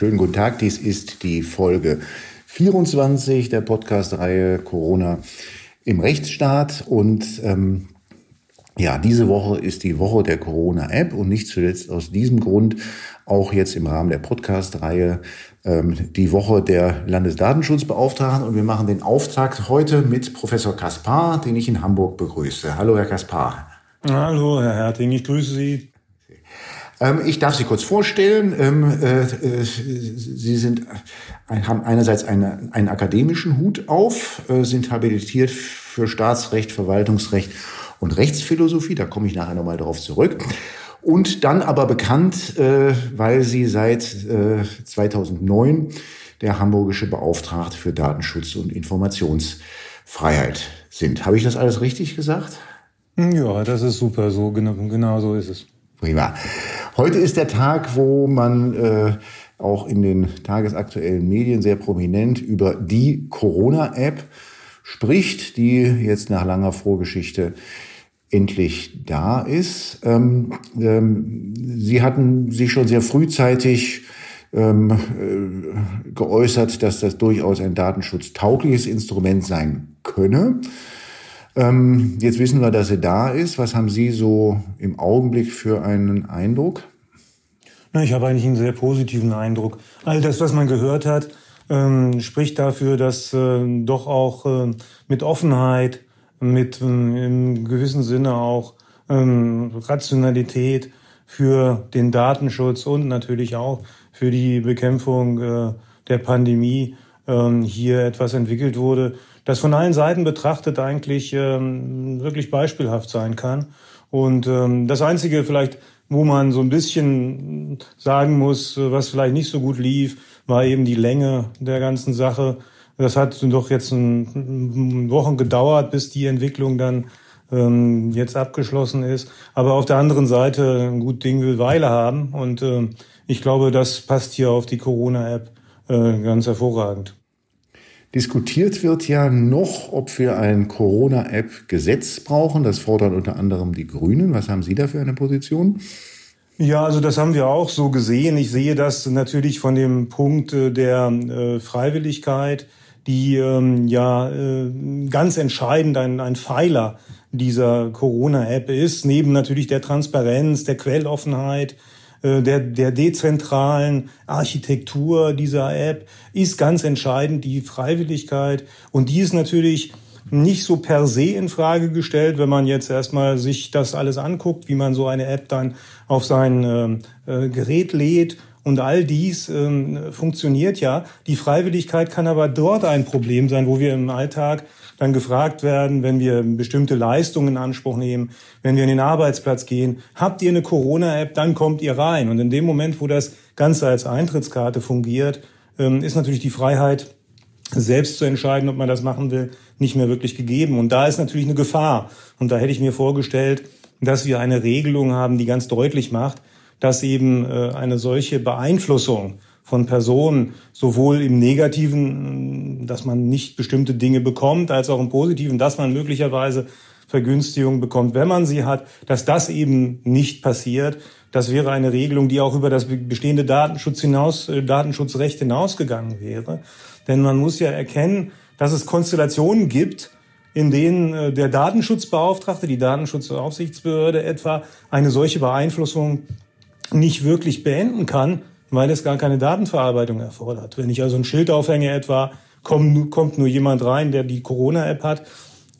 schönen guten Tag. Dies ist die Folge 24 der Podcast-Reihe Corona im Rechtsstaat. Und ähm, ja, diese Woche ist die Woche der Corona-App und nicht zuletzt aus diesem Grund auch jetzt im Rahmen der Podcast-Reihe ähm, die Woche der Landesdatenschutzbeauftragten. Und wir machen den Auftakt heute mit Professor Kaspar, den ich in Hamburg begrüße. Hallo, Herr Kaspar. Hallo, Herr Herting, ich grüße Sie. Ähm, ich darf Sie kurz vorstellen. Ähm, äh, äh, Sie sind, äh, haben einerseits eine, einen akademischen Hut auf, sind habilitiert für Staatsrecht, Verwaltungsrecht und Rechtsphilosophie. Da komme ich nachher nochmal darauf zurück. Und dann aber bekannt, weil Sie seit 2009 der hamburgische Beauftragte für Datenschutz und Informationsfreiheit sind. Habe ich das alles richtig gesagt? Ja, das ist super. So genau, genau so ist es. Prima. Heute ist der Tag, wo man äh, auch in den tagesaktuellen Medien sehr prominent über die Corona-App spricht, die jetzt nach langer Vorgeschichte endlich da ist. Ähm, ähm, Sie hatten sich schon sehr frühzeitig ähm, äh, geäußert, dass das durchaus ein datenschutztaugliches Instrument sein könne. Ähm, jetzt wissen wir, dass sie da ist. Was haben Sie so im Augenblick für einen Eindruck? Na, ich habe eigentlich einen sehr positiven Eindruck. All das, was man gehört hat, ähm, spricht dafür, dass äh, doch auch äh, mit Offenheit, mit äh, im gewissen Sinne auch ähm, Rationalität für den Datenschutz und natürlich auch für die Bekämpfung äh, der Pandemie ähm, hier etwas entwickelt wurde, das von allen Seiten betrachtet eigentlich ähm, wirklich beispielhaft sein kann. Und ähm, das Einzige vielleicht, wo man so ein bisschen sagen muss, was vielleicht nicht so gut lief, war eben die Länge der ganzen Sache. Das hat doch jetzt ein, Wochen gedauert, bis die Entwicklung dann ähm, jetzt abgeschlossen ist. Aber auf der anderen Seite, ein gut Ding will Weile haben. Und äh, ich glaube, das passt hier auf die Corona-App äh, ganz hervorragend. Diskutiert wird ja noch, ob wir ein Corona-App-Gesetz brauchen. Das fordern unter anderem die Grünen. Was haben Sie da für eine Position? Ja, also das haben wir auch so gesehen. Ich sehe das natürlich von dem Punkt äh, der äh, Freiwilligkeit, die ähm, ja äh, ganz entscheidend ein, ein Pfeiler dieser Corona-App ist, neben natürlich der Transparenz, der Quelloffenheit, der, der dezentralen Architektur dieser App ist ganz entscheidend die Freiwilligkeit. Und die ist natürlich nicht so per se in Frage gestellt, wenn man jetzt erstmal sich das alles anguckt, wie man so eine App dann auf sein äh, äh Gerät lädt und all dies ähm, funktioniert ja. Die Freiwilligkeit kann aber dort ein Problem sein, wo wir im Alltag dann gefragt werden, wenn wir bestimmte Leistungen in Anspruch nehmen, wenn wir in den Arbeitsplatz gehen, habt ihr eine Corona-App, dann kommt ihr rein. Und in dem Moment, wo das Ganze als Eintrittskarte fungiert, ähm, ist natürlich die Freiheit, selbst zu entscheiden, ob man das machen will, nicht mehr wirklich gegeben. Und da ist natürlich eine Gefahr. Und da hätte ich mir vorgestellt, dass wir eine Regelung haben, die ganz deutlich macht, dass eben äh, eine solche Beeinflussung von Personen, sowohl im Negativen, dass man nicht bestimmte Dinge bekommt, als auch im Positiven, dass man möglicherweise Vergünstigungen bekommt, wenn man sie hat, dass das eben nicht passiert. Das wäre eine Regelung, die auch über das bestehende Datenschutz hinaus, äh, Datenschutzrecht hinausgegangen wäre. Denn man muss ja erkennen, dass es Konstellationen gibt, in denen äh, der Datenschutzbeauftragte, die Datenschutzaufsichtsbehörde etwa eine solche Beeinflussung nicht wirklich beenden kann, weil es gar keine Datenverarbeitung erfordert. Wenn ich also ein Schild aufhänge etwa, kommt, nur jemand rein, der die Corona-App hat,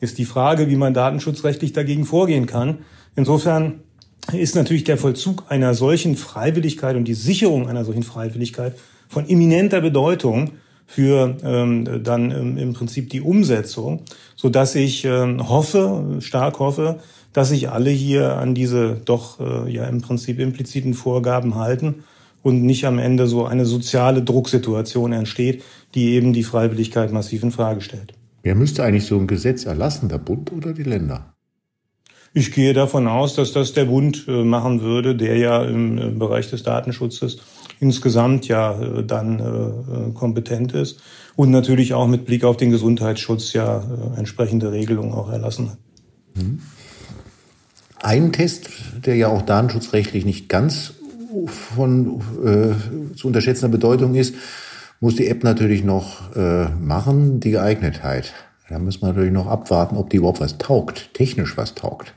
ist die Frage, wie man datenschutzrechtlich dagegen vorgehen kann. Insofern ist natürlich der Vollzug einer solchen Freiwilligkeit und die Sicherung einer solchen Freiwilligkeit von eminenter Bedeutung für ähm, dann ähm, im Prinzip die Umsetzung, so dass ich ähm, hoffe, stark hoffe, dass sich alle hier an diese doch äh, ja im Prinzip impliziten Vorgaben halten und nicht am Ende so eine soziale Drucksituation entsteht, die eben die Freiwilligkeit massiv in Frage stellt. Wer müsste eigentlich so ein Gesetz erlassen, der Bund oder die Länder? Ich gehe davon aus, dass das der Bund äh, machen würde, der ja im äh, Bereich des Datenschutzes insgesamt ja äh, dann kompetent ist und natürlich auch mit Blick auf den Gesundheitsschutz ja entsprechende Regelungen auch erlassen hat. Mhm. Ein Test, der ja auch datenschutzrechtlich nicht ganz von äh, zu unterschätzender Bedeutung ist, muss die App natürlich noch äh, machen, die Geeignetheit. Da müssen wir natürlich noch abwarten, ob die überhaupt was taugt, technisch was taugt.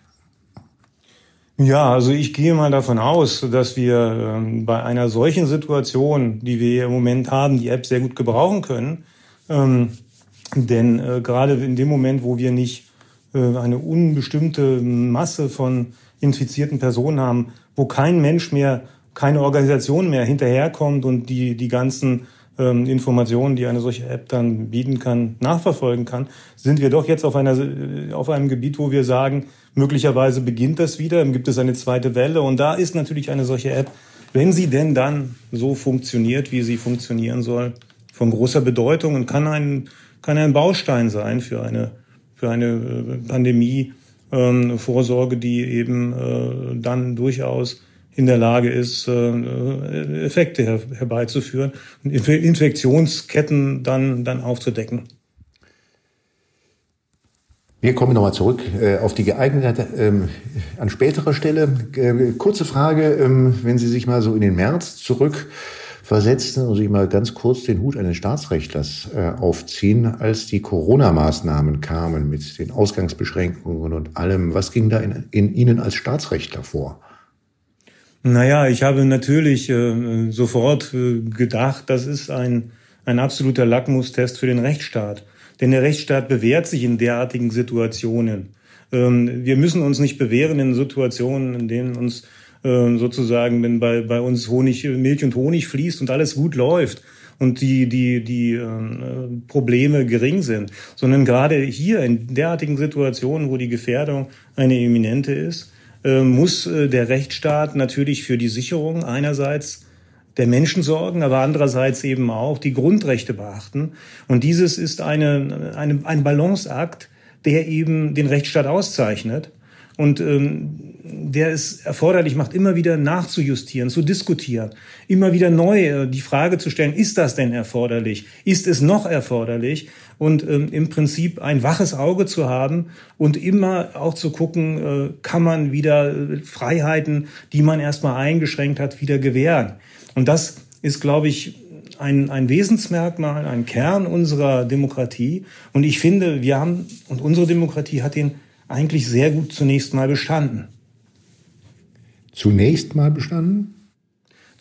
Ja, also ich gehe mal davon aus, dass wir ähm, bei einer solchen Situation, die wir im Moment haben, die App sehr gut gebrauchen können. Ähm, denn äh, gerade in dem Moment, wo wir nicht äh, eine unbestimmte Masse von infizierten Personen haben, wo kein Mensch mehr, keine Organisation mehr hinterherkommt und die, die ganzen ähm, Informationen, die eine solche App dann bieten kann, nachverfolgen kann, sind wir doch jetzt auf, einer, äh, auf einem Gebiet, wo wir sagen, möglicherweise beginnt das wieder, gibt es eine zweite Welle und da ist natürlich eine solche App, wenn sie denn dann so funktioniert, wie sie funktionieren soll, von großer Bedeutung und kann ein, kann ein Baustein sein für eine, für eine äh, Pandemie, ähm, Vorsorge, die eben äh, dann durchaus in der Lage ist, äh, Effekte her herbeizuführen und Infektionsketten dann, dann aufzudecken. Wir kommen nochmal zurück äh, auf die Geeignetheit ähm, an späterer Stelle. Äh, kurze Frage, ähm, wenn Sie sich mal so in den März zurück versetzen und sich mal ganz kurz den Hut eines Staatsrechtlers äh, aufziehen, als die Corona-Maßnahmen kamen mit den Ausgangsbeschränkungen und allem. Was ging da in, in Ihnen als Staatsrechtler vor? Naja, ich habe natürlich äh, sofort äh, gedacht, das ist ein, ein absoluter Lackmustest für den Rechtsstaat. Denn der Rechtsstaat bewährt sich in derartigen Situationen. Ähm, wir müssen uns nicht bewähren in Situationen, in denen uns äh, sozusagen, wenn bei, bei uns Honig, Milch und Honig fließt und alles gut läuft und die, die, die äh, Probleme gering sind, sondern gerade hier in derartigen Situationen, wo die Gefährdung eine eminente ist, äh, muss äh, der Rechtsstaat natürlich für die Sicherung einerseits der Menschen sorgen, aber andererseits eben auch die Grundrechte beachten. Und dieses ist eine, eine, ein Balanceakt, der eben den Rechtsstaat auszeichnet und ähm, der es erforderlich macht, immer wieder nachzujustieren, zu diskutieren, immer wieder neu äh, die Frage zu stellen, ist das denn erforderlich? Ist es noch erforderlich? Und ähm, im Prinzip ein waches Auge zu haben und immer auch zu gucken, äh, kann man wieder äh, Freiheiten, die man erstmal eingeschränkt hat, wieder gewähren. Und das ist, glaube ich, ein, ein Wesensmerkmal, ein Kern unserer Demokratie. Und ich finde, wir haben, und unsere Demokratie hat den eigentlich sehr gut zunächst mal bestanden. Zunächst mal bestanden?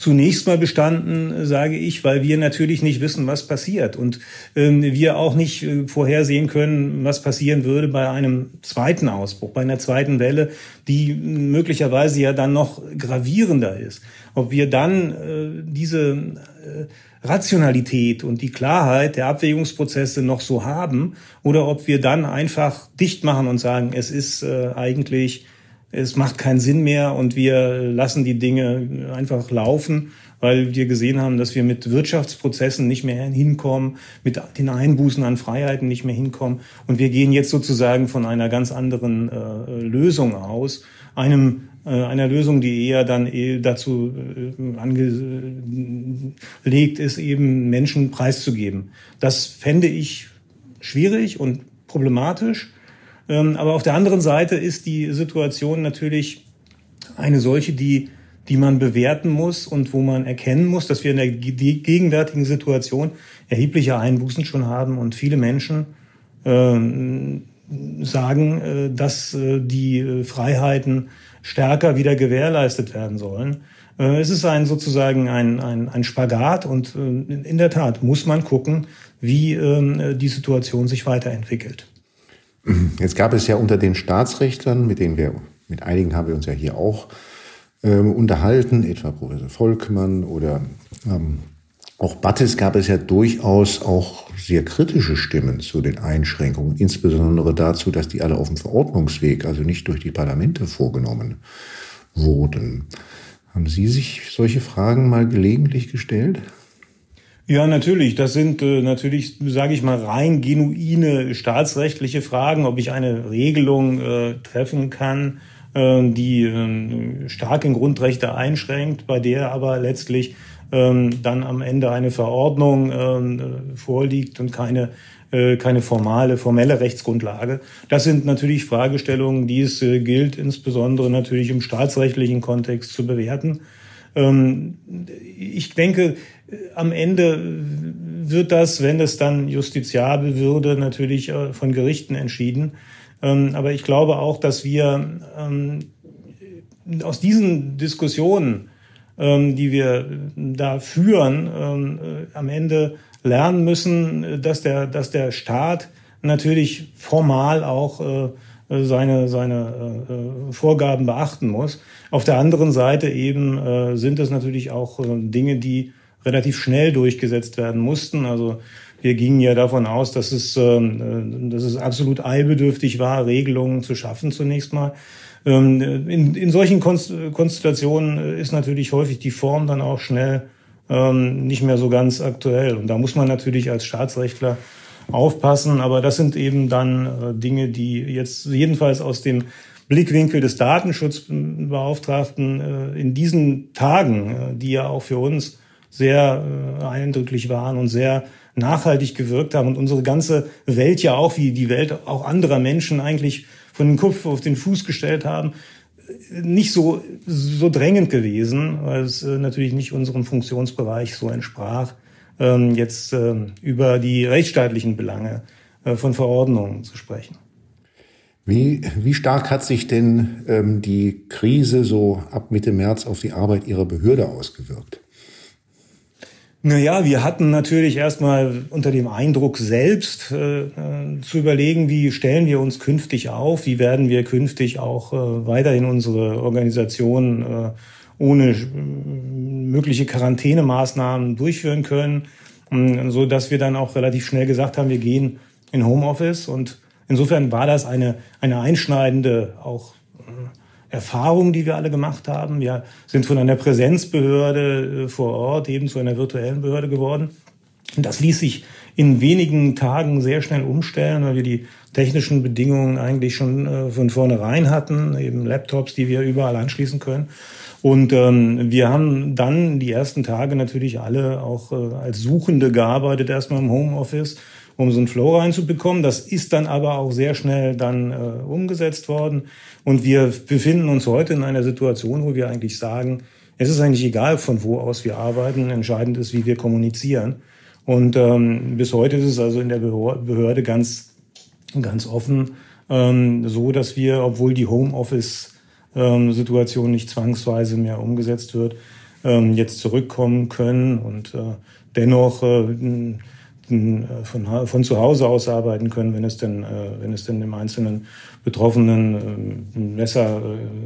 Zunächst mal bestanden, sage ich, weil wir natürlich nicht wissen, was passiert und ähm, wir auch nicht äh, vorhersehen können, was passieren würde bei einem zweiten Ausbruch, bei einer zweiten Welle, die möglicherweise ja dann noch gravierender ist. Ob wir dann äh, diese äh, Rationalität und die Klarheit der Abwägungsprozesse noch so haben oder ob wir dann einfach dicht machen und sagen, es ist äh, eigentlich, es macht keinen Sinn mehr und wir lassen die Dinge einfach laufen, weil wir gesehen haben, dass wir mit Wirtschaftsprozessen nicht mehr hinkommen, mit den Einbußen an Freiheiten nicht mehr hinkommen und wir gehen jetzt sozusagen von einer ganz anderen äh, Lösung aus, einem äh, einer Lösung, die eher dann eh dazu äh, angelegt ist, eben Menschen preiszugeben. Das fände ich schwierig und problematisch. Ähm, aber auf der anderen Seite ist die Situation natürlich eine solche, die, die man bewerten muss und wo man erkennen muss, dass wir in der gegenwärtigen Situation erhebliche Einbußen schon haben und viele Menschen ähm, sagen, dass die Freiheiten stärker wieder gewährleistet werden sollen. Äh, es ist ein sozusagen ein, ein, ein Spagat und äh, in der Tat muss man gucken, wie ähm, die Situation sich weiterentwickelt. Jetzt gab es ja unter den Staatsrechtlern, mit denen wir, mit einigen haben wir uns ja hier auch ähm, unterhalten, etwa Professor Volkmann oder ähm, auch Battes gab es ja durchaus auch sehr kritische Stimmen zu den Einschränkungen, insbesondere dazu, dass die alle auf dem Verordnungsweg, also nicht durch die Parlamente vorgenommen wurden. Haben Sie sich solche Fragen mal gelegentlich gestellt? Ja, natürlich. Das sind äh, natürlich, sage ich mal, rein genuine staatsrechtliche Fragen, ob ich eine Regelung äh, treffen kann, äh, die äh, stark in Grundrechte einschränkt, bei der aber letztlich ähm, dann am Ende eine Verordnung ähm, äh, vorliegt und keine äh, keine formale, formelle Rechtsgrundlage. Das sind natürlich Fragestellungen, die es äh, gilt, insbesondere natürlich im staatsrechtlichen Kontext zu bewerten. Ähm, ich denke, am Ende wird das, wenn es dann justiziabel würde, natürlich äh, von Gerichten entschieden. Ähm, aber ich glaube auch, dass wir ähm, aus diesen Diskussionen, die wir da führen, äh, am Ende lernen müssen, dass der, dass der Staat natürlich formal auch äh, seine, seine Vorgaben beachten muss. Auf der anderen Seite eben sind es natürlich auch Dinge, die relativ schnell durchgesetzt werden mussten. Also wir gingen ja davon aus, dass es, ähm, dass es absolut eilbedürftig war, Regelungen zu schaffen zunächst mal. Ähm, in, in solchen Konstellationen ist natürlich häufig die Form dann auch schnell ähm, nicht mehr so ganz aktuell. Und da muss man natürlich als Staatsrechtler aufpassen. Aber das sind eben dann äh, Dinge, die jetzt jedenfalls aus dem Blickwinkel des Datenschutzbeauftragten äh, in diesen Tagen, äh, die ja auch für uns sehr eindrücklich waren und sehr nachhaltig gewirkt haben und unsere ganze Welt ja auch, wie die Welt auch anderer Menschen eigentlich von dem Kopf auf den Fuß gestellt haben, nicht so, so drängend gewesen, weil es natürlich nicht unserem Funktionsbereich so entsprach, ähm, jetzt äh, über die rechtsstaatlichen Belange äh, von Verordnungen zu sprechen. Wie, wie stark hat sich denn ähm, die Krise so ab Mitte März auf die Arbeit Ihrer Behörde ausgewirkt? Naja, wir hatten natürlich erstmal unter dem Eindruck selbst äh, äh, zu überlegen, wie stellen wir uns künftig auf, wie werden wir künftig auch äh, weiterhin unsere Organisation äh, ohne äh, mögliche Quarantänemaßnahmen durchführen können, ähm, so dass wir dann auch relativ schnell gesagt haben, wir gehen in Homeoffice und insofern war das eine, eine einschneidende auch Erfahrungen, die wir alle gemacht haben. Wir sind von einer Präsenzbehörde äh, vor Ort eben zu einer virtuellen Behörde geworden. Und das ließ sich in wenigen Tagen sehr schnell umstellen, weil wir die technischen Bedingungen eigentlich schon äh, von vornherein hatten, eben Laptops, die wir überall anschließen können. Und ähm, wir haben dann die ersten Tage natürlich alle auch äh, als Suchende gearbeitet, erstmal im Homeoffice um so einen Flow reinzubekommen. Das ist dann aber auch sehr schnell dann äh, umgesetzt worden. Und wir befinden uns heute in einer Situation, wo wir eigentlich sagen, es ist eigentlich egal, von wo aus wir arbeiten. Entscheidend ist, wie wir kommunizieren. Und ähm, bis heute ist es also in der Behörde ganz, ganz offen ähm, so, dass wir, obwohl die Homeoffice-Situation ähm, nicht zwangsweise mehr umgesetzt wird, ähm, jetzt zurückkommen können und äh, dennoch äh, äh, von, von zu Hause aus arbeiten können, wenn es denn, äh, wenn es denn dem einzelnen Betroffenen äh, besser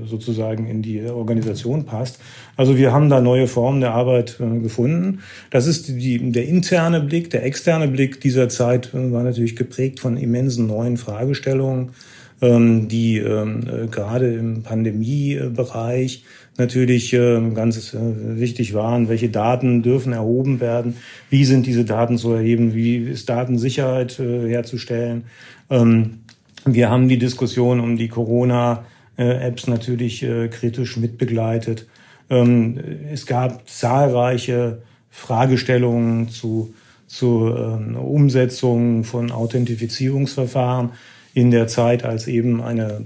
sozusagen in die Organisation passt. Also wir haben da neue Formen der Arbeit gefunden. Das ist die, der interne Blick. Der externe Blick dieser Zeit war natürlich geprägt von immensen neuen Fragestellungen die ähm, gerade im Pandemiebereich natürlich äh, ganz äh, wichtig waren. Welche Daten dürfen erhoben werden? Wie sind diese Daten zu erheben? Wie ist Datensicherheit äh, herzustellen? Ähm, wir haben die Diskussion um die Corona-Apps natürlich äh, kritisch mitbegleitet. Ähm, es gab zahlreiche Fragestellungen zu, zu äh, Umsetzung von Authentifizierungsverfahren in der Zeit, als eben eine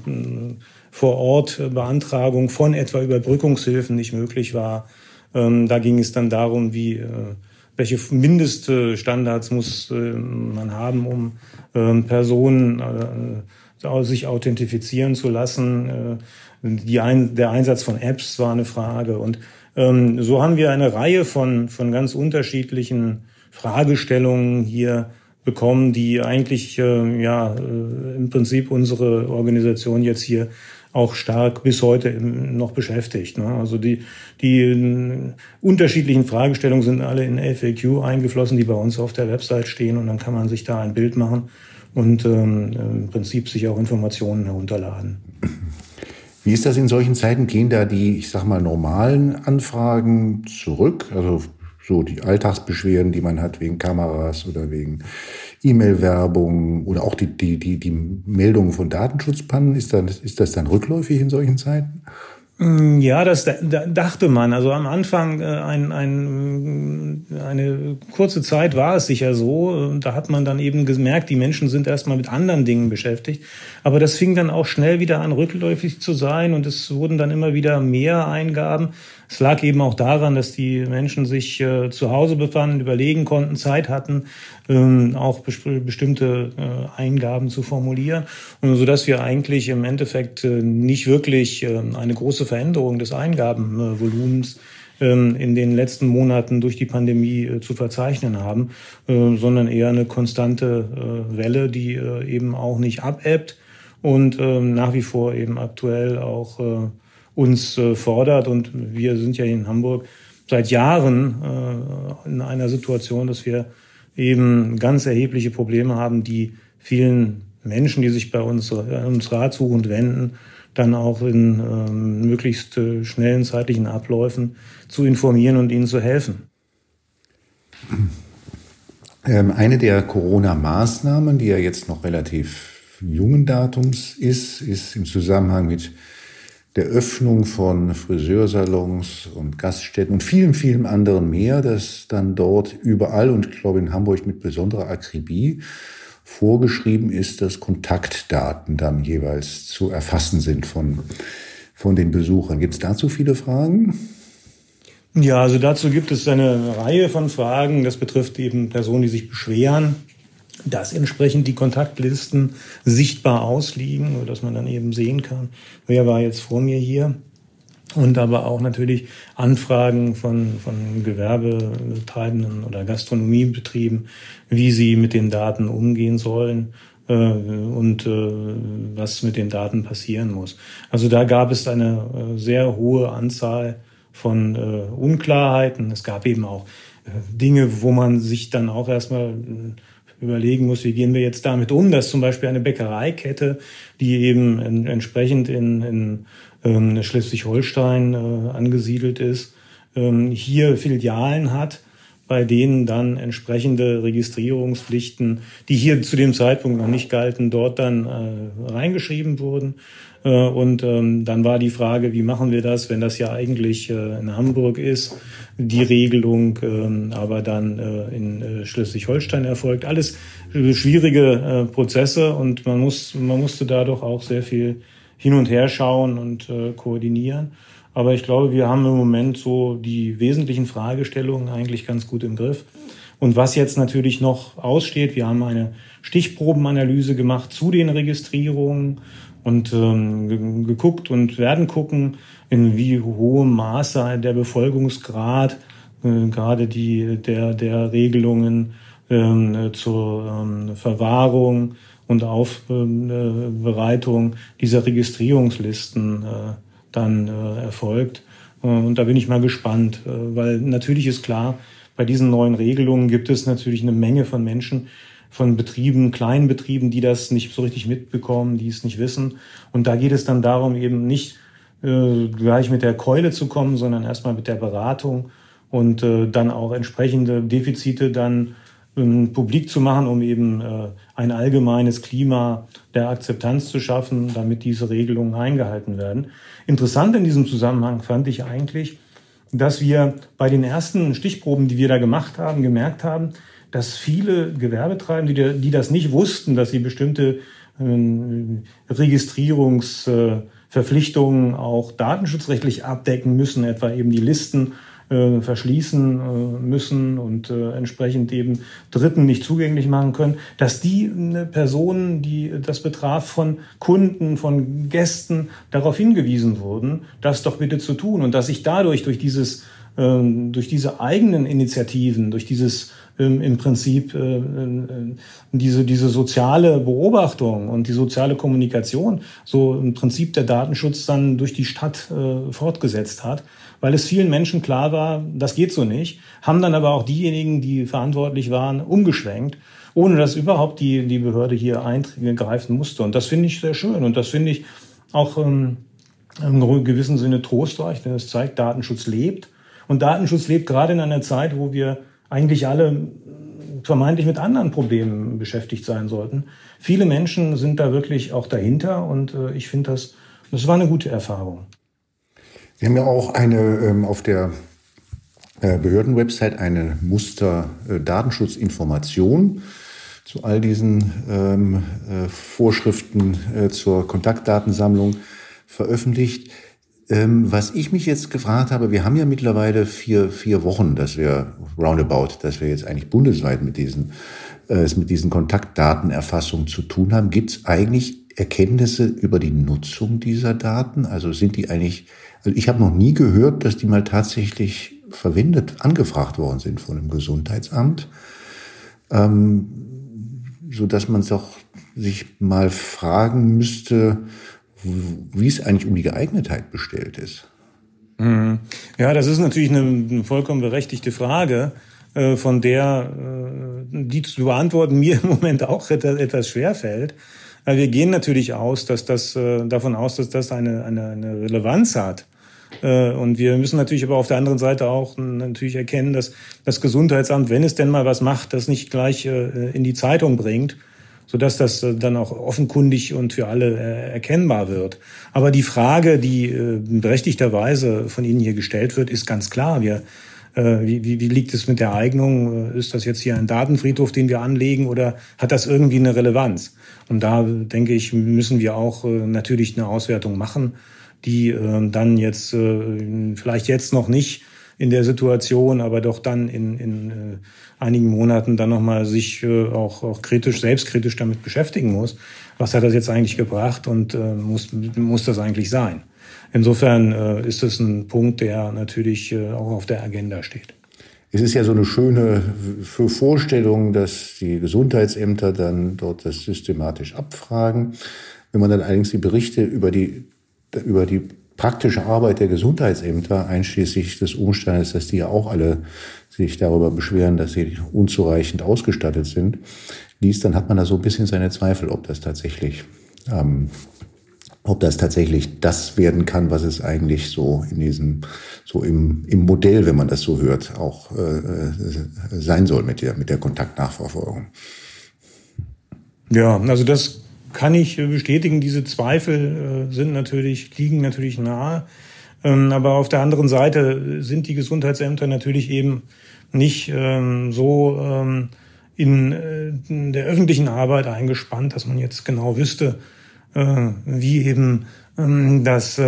vor Ort Beantragung von etwa Überbrückungshilfen nicht möglich war. Ähm, da ging es dann darum, wie äh, welche Mindeststandards muss äh, man haben, um ähm, Personen äh, sich authentifizieren zu lassen. Ein, der Einsatz von Apps war eine Frage. Und ähm, so haben wir eine Reihe von, von ganz unterschiedlichen Fragestellungen hier bekommen, die eigentlich äh, ja äh, im Prinzip unsere Organisation jetzt hier auch stark bis heute noch beschäftigt. Ne? Also die, die unterschiedlichen Fragestellungen sind alle in FAQ eingeflossen, die bei uns auf der Website stehen und dann kann man sich da ein Bild machen und ähm, im Prinzip sich auch Informationen herunterladen. Wie ist das in solchen Zeiten? Gehen da die, ich sag mal, normalen Anfragen zurück? Also so die Alltagsbeschwerden, die man hat wegen Kameras oder wegen E-Mail-Werbung oder auch die, die, die, die Meldungen von Datenschutzpannen, ist das, ist das dann rückläufig in solchen Zeiten? Mm, ja, das dachte man. Also am Anfang äh, ein, ein, eine kurze Zeit war es sicher so. Da hat man dann eben gemerkt, die Menschen sind erstmal mit anderen Dingen beschäftigt. Aber das fing dann auch schnell wieder an, rückläufig zu sein und es wurden dann immer wieder mehr Eingaben. Es lag eben auch daran, dass die Menschen sich äh, zu Hause befanden, überlegen konnten, Zeit hatten, ähm, auch bestimmte äh, Eingaben zu formulieren, und so dass wir eigentlich im Endeffekt nicht wirklich äh, eine große Veränderung des Eingabenvolumens ähm, in den letzten Monaten durch die Pandemie äh, zu verzeichnen haben, äh, sondern eher eine konstante Welle, die eben auch nicht abebbt und ähm, nach wie vor eben aktuell auch uns äh, fordert. Und wir sind ja in Hamburg seit Jahren äh, in einer Situation, dass wir eben ganz erhebliche Probleme haben, die vielen Menschen, die sich bei uns, uns ratsuchend wenden, dann auch in ähm, möglichst äh, schnellen zeitlichen Abläufen zu informieren und ihnen zu helfen. Ähm, eine der Corona-Maßnahmen, die ja jetzt noch relativ jungen Datums ist, ist im Zusammenhang mit der Öffnung von Friseursalons und Gaststätten und vielen, vielen anderen mehr, dass dann dort überall und ich glaube in Hamburg mit besonderer Akribie vorgeschrieben ist, dass Kontaktdaten dann jeweils zu erfassen sind von, von den Besuchern. Gibt es dazu viele Fragen? Ja, also dazu gibt es eine Reihe von Fragen. Das betrifft eben Personen, die sich beschweren dass entsprechend die Kontaktlisten sichtbar ausliegen, dass man dann eben sehen kann, wer war jetzt vor mir hier. Und aber auch natürlich Anfragen von, von Gewerbetreibenden oder Gastronomiebetrieben, wie sie mit den Daten umgehen sollen äh, und äh, was mit den Daten passieren muss. Also da gab es eine äh, sehr hohe Anzahl von äh, Unklarheiten. Es gab eben auch äh, Dinge, wo man sich dann auch erstmal überlegen muss, wie gehen wir jetzt damit um, dass zum Beispiel eine Bäckereikette, die eben in, entsprechend in, in ähm, Schleswig-Holstein äh, angesiedelt ist, ähm, hier Filialen hat, bei denen dann entsprechende Registrierungspflichten, die hier zu dem Zeitpunkt noch nicht galten, dort dann äh, reingeschrieben wurden. Äh, und ähm, dann war die Frage, wie machen wir das, wenn das ja eigentlich äh, in Hamburg ist, die Regelung ähm, aber dann äh, in Schleswig-Holstein erfolgt. Alles schwierige Prozesse und man muss, man musste da doch auch sehr viel hin und her schauen und koordinieren. Aber ich glaube, wir haben im Moment so die wesentlichen Fragestellungen eigentlich ganz gut im Griff. Und was jetzt natürlich noch aussteht, wir haben eine Stichprobenanalyse gemacht zu den Registrierungen und ähm, geguckt und werden gucken, in wie hohem Maße der Befolgungsgrad äh, gerade die der der Regelungen ähm, zur ähm, Verwahrung und Aufbereitung dieser Registrierungslisten äh, dann äh, erfolgt. Äh, und da bin ich mal gespannt, weil natürlich ist klar, bei diesen neuen Regelungen gibt es natürlich eine Menge von Menschen, von Betrieben, kleinen Betrieben, die das nicht so richtig mitbekommen, die es nicht wissen. Und da geht es dann darum, eben nicht äh, gleich mit der Keule zu kommen, sondern erstmal mit der Beratung und äh, dann auch entsprechende Defizite dann ähm, publik zu machen, um eben äh, ein allgemeines Klima der Akzeptanz zu schaffen, damit diese Regelungen eingehalten werden. Interessant in diesem Zusammenhang fand ich eigentlich, dass wir bei den ersten Stichproben, die wir da gemacht haben, gemerkt haben, dass viele Gewerbetreibende, die, die das nicht wussten, dass sie bestimmte ähm, Registrierungsverpflichtungen äh, auch datenschutzrechtlich abdecken müssen, etwa eben die Listen äh, verschließen äh, müssen und äh, entsprechend eben Dritten nicht zugänglich machen können, dass die äh, Personen, die das betraf, von Kunden, von Gästen darauf hingewiesen wurden, das doch bitte zu tun und dass sich dadurch durch dieses ähm, durch diese eigenen Initiativen, durch dieses ähm, im Prinzip äh, äh, diese, diese soziale Beobachtung und die soziale Kommunikation so im Prinzip der Datenschutz dann durch die Stadt äh, fortgesetzt hat, weil es vielen Menschen klar war, das geht so nicht, haben dann aber auch diejenigen, die verantwortlich waren, umgeschwenkt ohne dass überhaupt die, die Behörde hier eingreifen musste. Und das finde ich sehr schön. Und das finde ich auch ähm, im gewissen Sinne trostreich, denn es zeigt, Datenschutz lebt. Und Datenschutz lebt gerade in einer Zeit, wo wir eigentlich alle vermeintlich mit anderen Problemen beschäftigt sein sollten. Viele Menschen sind da wirklich auch dahinter und äh, ich finde das, das war eine gute Erfahrung. Sie haben ja auch eine ähm, auf der äh, Behördenwebsite eine Muster-Datenschutzinformation äh, zu all diesen ähm, äh, Vorschriften äh, zur Kontaktdatensammlung veröffentlicht. Ähm, was ich mich jetzt gefragt habe, wir haben ja mittlerweile vier, vier Wochen, dass wir roundabout, dass wir jetzt eigentlich bundesweit mit diesen, äh, mit diesen Kontaktdatenerfassungen zu tun haben. Gibt es eigentlich Erkenntnisse über die Nutzung dieser Daten? Also sind die eigentlich, also ich habe noch nie gehört, dass die mal tatsächlich verwendet, angefragt worden sind von einem Gesundheitsamt, ähm, so dass man doch sich mal fragen müsste, wie es eigentlich um die Geeignetheit bestellt ist. Mhm. Ja, das ist natürlich eine vollkommen berechtigte Frage, äh, von der äh, die zu beantworten mir im Moment auch etwas schwerfällt. Wir gehen natürlich aus, dass das äh, davon aus, dass das eine, eine, eine Relevanz hat. Und wir müssen natürlich aber auf der anderen Seite auch natürlich erkennen, dass das Gesundheitsamt, wenn es denn mal was macht, das nicht gleich in die Zeitung bringt, sodass das äh, dann auch offenkundig und für alle äh, erkennbar wird. Aber die Frage, die äh, berechtigterweise von Ihnen hier gestellt wird, ist ganz klar. Wir wie, wie, wie liegt es mit der Eignung? Ist das jetzt hier ein Datenfriedhof, den wir anlegen oder hat das irgendwie eine Relevanz? Und da denke ich, müssen wir auch natürlich eine Auswertung machen, die dann jetzt vielleicht jetzt noch nicht in der Situation, aber doch dann in, in äh, einigen Monaten dann nochmal sich äh, auch, auch kritisch, selbstkritisch damit beschäftigen muss. Was hat das jetzt eigentlich gebracht und äh, muss, muss das eigentlich sein? Insofern äh, ist es ein Punkt, der natürlich äh, auch auf der Agenda steht. Es ist ja so eine schöne Vorstellung, dass die Gesundheitsämter dann dort das systematisch abfragen. Wenn man dann allerdings die Berichte über die, über die praktische Arbeit der Gesundheitsämter, einschließlich des Umstandes, dass die ja auch alle sich darüber beschweren, dass sie unzureichend ausgestattet sind, liest, dann hat man da so ein bisschen seine Zweifel, ob das tatsächlich, ähm, ob das tatsächlich das werden kann, was es eigentlich so in diesem, so im, im Modell, wenn man das so hört, auch äh, äh sein soll mit der, mit der Kontaktnachverfolgung. Ja, also das kann ich bestätigen, diese Zweifel äh, sind natürlich, liegen natürlich nahe. Ähm, aber auf der anderen Seite sind die Gesundheitsämter natürlich eben nicht ähm, so ähm, in, äh, der öffentlichen Arbeit eingespannt, dass man jetzt genau wüsste, äh, wie eben das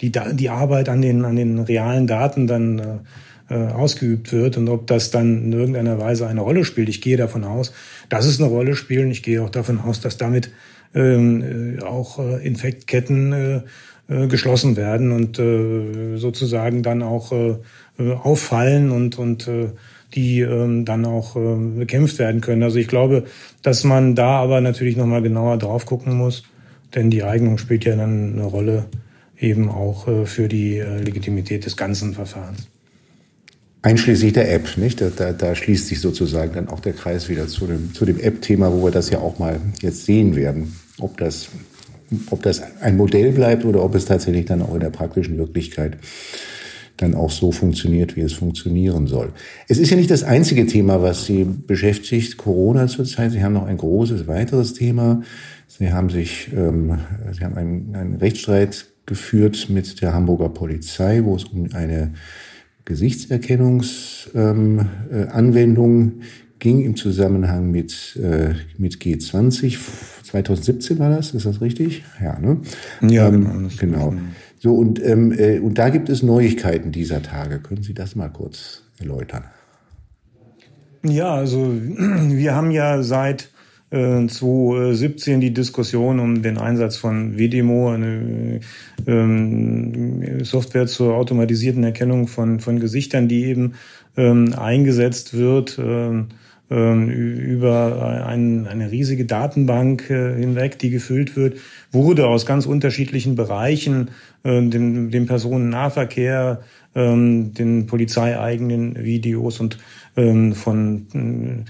die, die Arbeit an den, an den realen Daten dann äh, ausgeübt wird und ob das dann in irgendeiner Weise eine Rolle spielt. Ich gehe davon aus, dass es eine Rolle spielt. Ich gehe auch davon aus, dass damit ähm, äh, auch äh, Infektketten äh, äh, geschlossen werden und äh, sozusagen dann auch äh, auffallen und, und äh, die ähm, dann auch äh, bekämpft werden können. Also ich glaube, dass man da aber natürlich nochmal genauer drauf gucken muss, denn die Eignung spielt ja dann eine Rolle eben auch äh, für die äh, Legitimität des ganzen Verfahrens. Einschließlich der App, nicht? Da, da, da schließt sich sozusagen dann auch der Kreis wieder zu dem, zu dem App-Thema, wo wir das ja auch mal jetzt sehen werden, ob das, ob das ein Modell bleibt oder ob es tatsächlich dann auch in der praktischen Wirklichkeit dann auch so funktioniert, wie es funktionieren soll. Es ist ja nicht das einzige Thema, was Sie beschäftigt, Corona zurzeit. Sie haben noch ein großes weiteres Thema. Sie haben sich, ähm, Sie haben einen, einen Rechtsstreit geführt mit der Hamburger Polizei, wo es um eine Gesichtserkennungsanwendung ähm, äh, ging im Zusammenhang mit, äh, mit G20. 2017 war das, ist das richtig? Ja, ne? Ja, ähm, genau. genau. So, und, ähm, äh, und da gibt es Neuigkeiten dieser Tage. Können Sie das mal kurz erläutern? Ja, also wir haben ja seit 2017 die Diskussion um den Einsatz von WDMO, eine ähm, Software zur automatisierten Erkennung von, von Gesichtern, die eben ähm, eingesetzt wird ähm, ähm über ein, eine riesige Datenbank äh, hinweg, die gefüllt wird, wurde aus ganz unterschiedlichen Bereichen, äh, dem, dem Personennahverkehr, ähm, den polizeieigenen Videos und ähm, von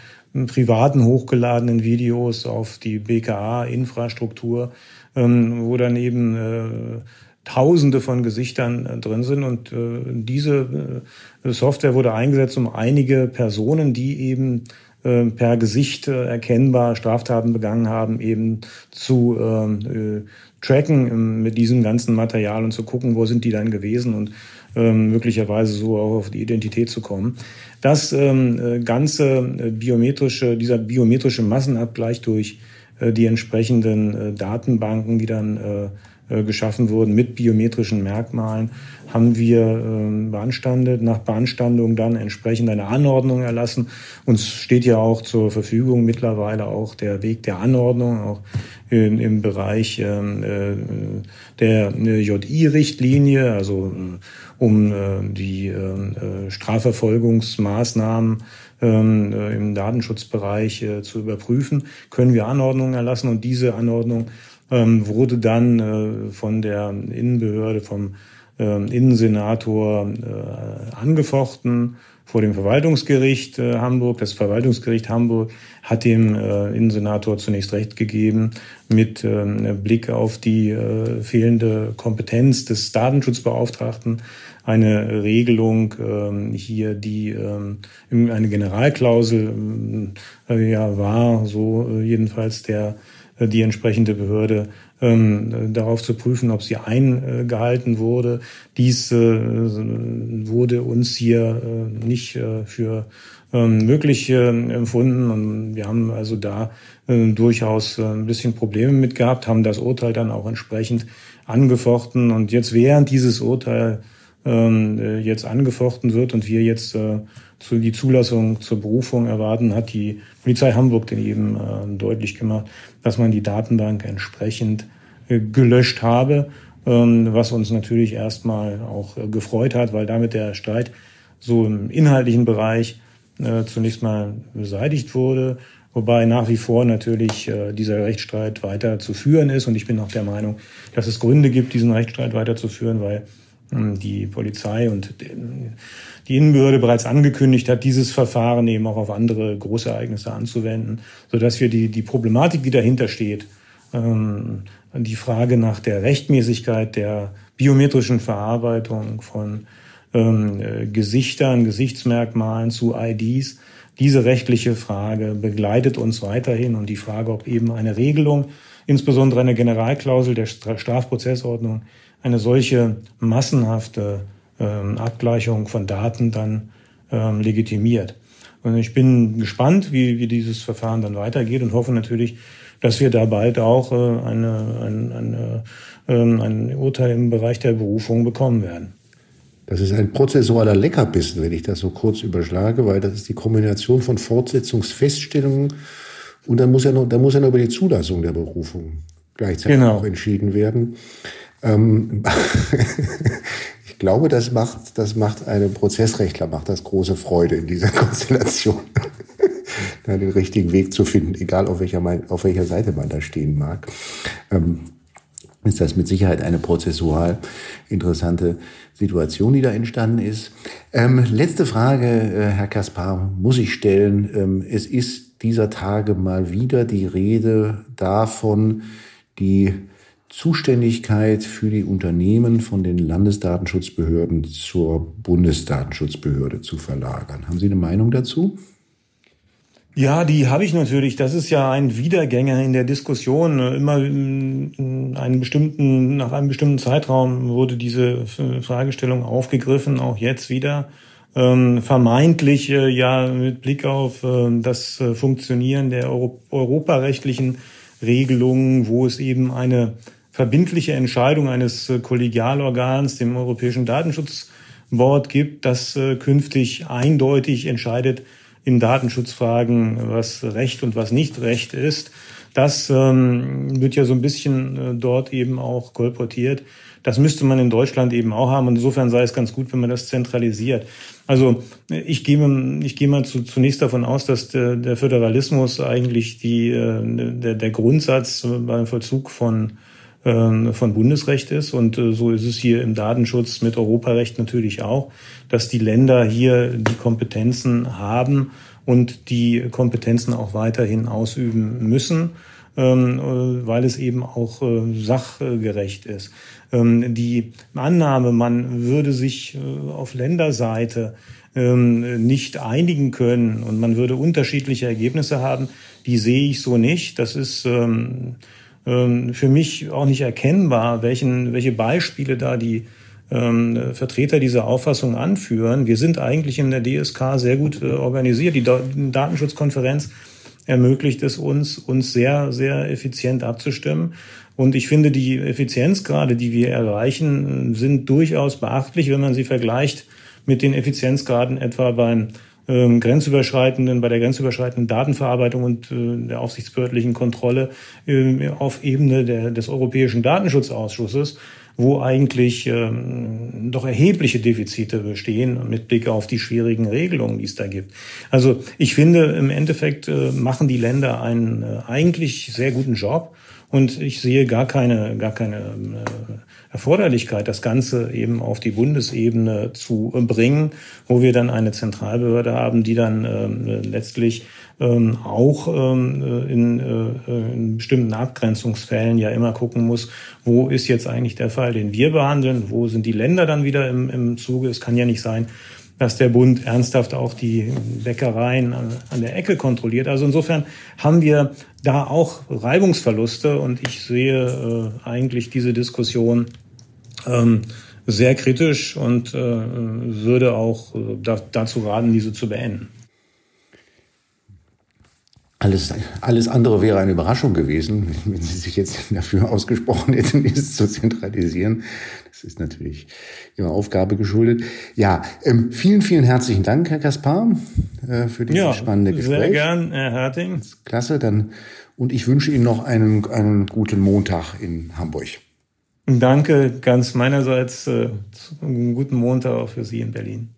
privaten hochgeladenen Videos auf die BKA-Infrastruktur, ähm, wo dann eben äh, Tausende von Gesichtern äh, drin sind. Und äh, diese Software wurde eingesetzt, um einige Personen, die eben äh, per Gesicht äh, erkennbar Straftaten begangen haben, eben zu ähm, tracken mit diesem ganzen Material und zu gucken, wo sind die dann gewesen und ähm, möglicherweise so auch auf die Identität zu kommen. Das ähm, äh, ganze äh, biometrische, dieser biometrische Massenabgleich durch äh, die entsprechenden äh, Datenbanken, die dann äh, äh, geschaffen wurden mit biometrischen Merkmalen, haben wir äh, beanstandet, nach Beanstandung dann entsprechend eine Anordnung erlassen. Uns steht ja auch zur Verfügung mittlerweile auch der Weg der Anordnung, auch in, im Bereich ähm, äh, der äh, JI-Richtlinie, also äh, um äh, die äh, Strafverfolgungsmaßnahmen ähm, äh, im Datenschutzbereich äh, zu überprüfen, können wir Anordnungen erlassen und diese Anordnung ähm, wurde dann äh, von der Innenbehörde, vom ähm, Innensenator äh, angefochten vor dem Verwaltungsgericht äh, Hamburg. Das Verwaltungsgericht Hamburg hat dem äh, Innensenator zunächst Recht gegeben mit ähm, Blick auf die äh, fehlende Kompetenz des Datenschutzbeauftragten eine Regelung ähm, hier, die ähm, eine Generalklausel äh, ja war, so äh, jedenfalls der die entsprechende Behörde ähm, darauf zu prüfen, ob sie eingehalten wurde. Dies äh, wurde uns hier äh, nicht äh, für ähm, möglich äh, empfunden. Und wir haben also da äh, durchaus äh, ein bisschen Probleme mit gehabt, haben das Urteil dann auch entsprechend angefochten. Und jetzt während dieses Urteil ähm, äh, jetzt angefochten wird und wir jetzt äh, zu, die Zulassung zur Berufung erwarten, hat die Polizei Hamburg den eben äh, deutlich gemacht, dass man die Datenbank entsprechend äh, gelöscht habe, ähm, was uns natürlich erstmal auch äh, gefreut hat, weil damit der Streit so im inhaltlichen Bereich äh, zunächst mal beseitigt wurde. Wobei nach wie vor natürlich dieser Rechtsstreit weiter zu führen ist. Und ich bin auch der Meinung, dass es Gründe gibt, diesen Rechtsstreit weiterzuführen, weil die Polizei und die Innenbehörde bereits angekündigt hat, dieses Verfahren eben auch auf andere Großereignisse anzuwenden, sodass wir die, die Problematik, die dahinter steht, ähm, die Frage nach der Rechtmäßigkeit der biometrischen Verarbeitung von ähm, äh, Gesichtern, Gesichtsmerkmalen zu IDs, diese rechtliche Frage begleitet uns weiterhin und die Frage, ob eben eine Regelung, insbesondere eine Generalklausel der Strafprozessordnung, eine solche massenhafte ähm, Abgleichung von Daten dann ähm, legitimiert. Und ich bin gespannt, wie, wie dieses Verfahren dann weitergeht und hoffe natürlich, dass wir da bald auch äh, eine, eine, eine, ähm, ein Urteil im Bereich der Berufung bekommen werden. Das ist ein prozessualer Leckerbissen, wenn ich das so kurz überschlage, weil das ist die Kombination von Fortsetzungsfeststellungen und dann muss ja noch, dann muss ja noch über die Zulassung der Berufung gleichzeitig genau. auch entschieden werden. Ähm, ich glaube, das macht, das macht einem Prozessrechtler, macht das große Freude in dieser Konstellation, da den richtigen Weg zu finden, egal auf welcher, auf welcher Seite man da stehen mag. Ähm, ist das mit Sicherheit eine prozessual interessante Situation, die da entstanden ist. Ähm, letzte Frage, äh, Herr Kaspar, muss ich stellen. Ähm, es ist dieser Tage mal wieder die Rede davon, die Zuständigkeit für die Unternehmen von den Landesdatenschutzbehörden zur Bundesdatenschutzbehörde zu verlagern. Haben Sie eine Meinung dazu? Ja, die habe ich natürlich. Das ist ja ein Wiedergänger in der Diskussion. Immer in einem bestimmten, nach einem bestimmten Zeitraum wurde diese Fragestellung aufgegriffen, auch jetzt wieder. Ähm, vermeintlich äh, ja mit Blick auf äh, das äh, Funktionieren der Euro europarechtlichen Regelungen, wo es eben eine verbindliche Entscheidung eines äh, Kollegialorgans, dem Europäischen Datenschutzboard gibt, das äh, künftig eindeutig entscheidet in Datenschutzfragen, was Recht und was nicht Recht ist. Das ähm, wird ja so ein bisschen äh, dort eben auch kolportiert. Das müsste man in Deutschland eben auch haben. Und insofern sei es ganz gut, wenn man das zentralisiert. Also ich gehe, ich gehe mal zu, zunächst davon aus, dass der, der Föderalismus eigentlich die, der, der Grundsatz beim Vollzug von von Bundesrecht ist. Und äh, so ist es hier im Datenschutz mit Europarecht natürlich auch, dass die Länder hier die Kompetenzen haben und die Kompetenzen auch weiterhin ausüben müssen, ähm, äh, weil es eben auch äh, sachgerecht ist. Ähm, die Annahme, man würde sich auf Länderseite nicht einigen können und man würde unterschiedliche Ergebnisse haben, die sehe ich so nicht. Das ist ähm, für mich auch nicht erkennbar, welchen, welche Beispiele da die ähm, Vertreter dieser Auffassung anführen. Wir sind eigentlich in der DSK sehr gut äh, organisiert. Die Datenschutzkonferenz ermöglicht es uns, uns sehr, sehr effizient abzustimmen. Und ich finde, die Effizienzgrade, die wir erreichen, sind durchaus beachtlich, wenn man sie vergleicht mit den Effizienzgraden etwa beim ähm, grenzüberschreitenden, bei der grenzüberschreitenden Datenverarbeitung und äh, der aufsichtsbehördlichen Kontrolle äh, auf Ebene der, des Europäischen Datenschutzausschusses, wo eigentlich ähm, doch erhebliche Defizite bestehen mit Blick auf die schwierigen Regelungen, die es da gibt. Also ich finde, im Endeffekt äh, machen die Länder einen äh, eigentlich sehr guten Job. Und ich sehe gar keine, gar keine äh, Erforderlichkeit, das Ganze eben auf die Bundesebene zu bringen, wo wir dann eine Zentralbehörde haben, die dann äh, letztlich ähm, auch ähm, in, äh, in bestimmten Abgrenzungsfällen ja immer gucken muss, wo ist jetzt eigentlich der Fall, den wir behandeln, wo sind die Länder dann wieder im, im Zuge. Es kann ja nicht sein, dass der Bund ernsthaft auch die Bäckereien an, an, der Ecke kontrolliert. Also insofern haben wir da auch Reibungsverluste und ich sehe äh, eigentlich diese Diskussion ähm, sehr kritisch und äh, würde auch äh, da, dazu raten, diese zu beenden. Alles, alles andere wäre eine Überraschung gewesen, wenn Sie sich jetzt dafür ausgesprochen hätten, es zu zentralisieren. Das ist natürlich Ihrer Aufgabe geschuldet. Ja, ähm, vielen, vielen herzlichen Dank, Herr Kaspar, äh, für dieses ja, spannende Gespräch. Sehr gern, Herr Herting. Klasse, dann und ich wünsche Ihnen noch einen, einen guten Montag in Hamburg. Danke ganz meinerseits. Äh, einen guten Montag auch für Sie in Berlin.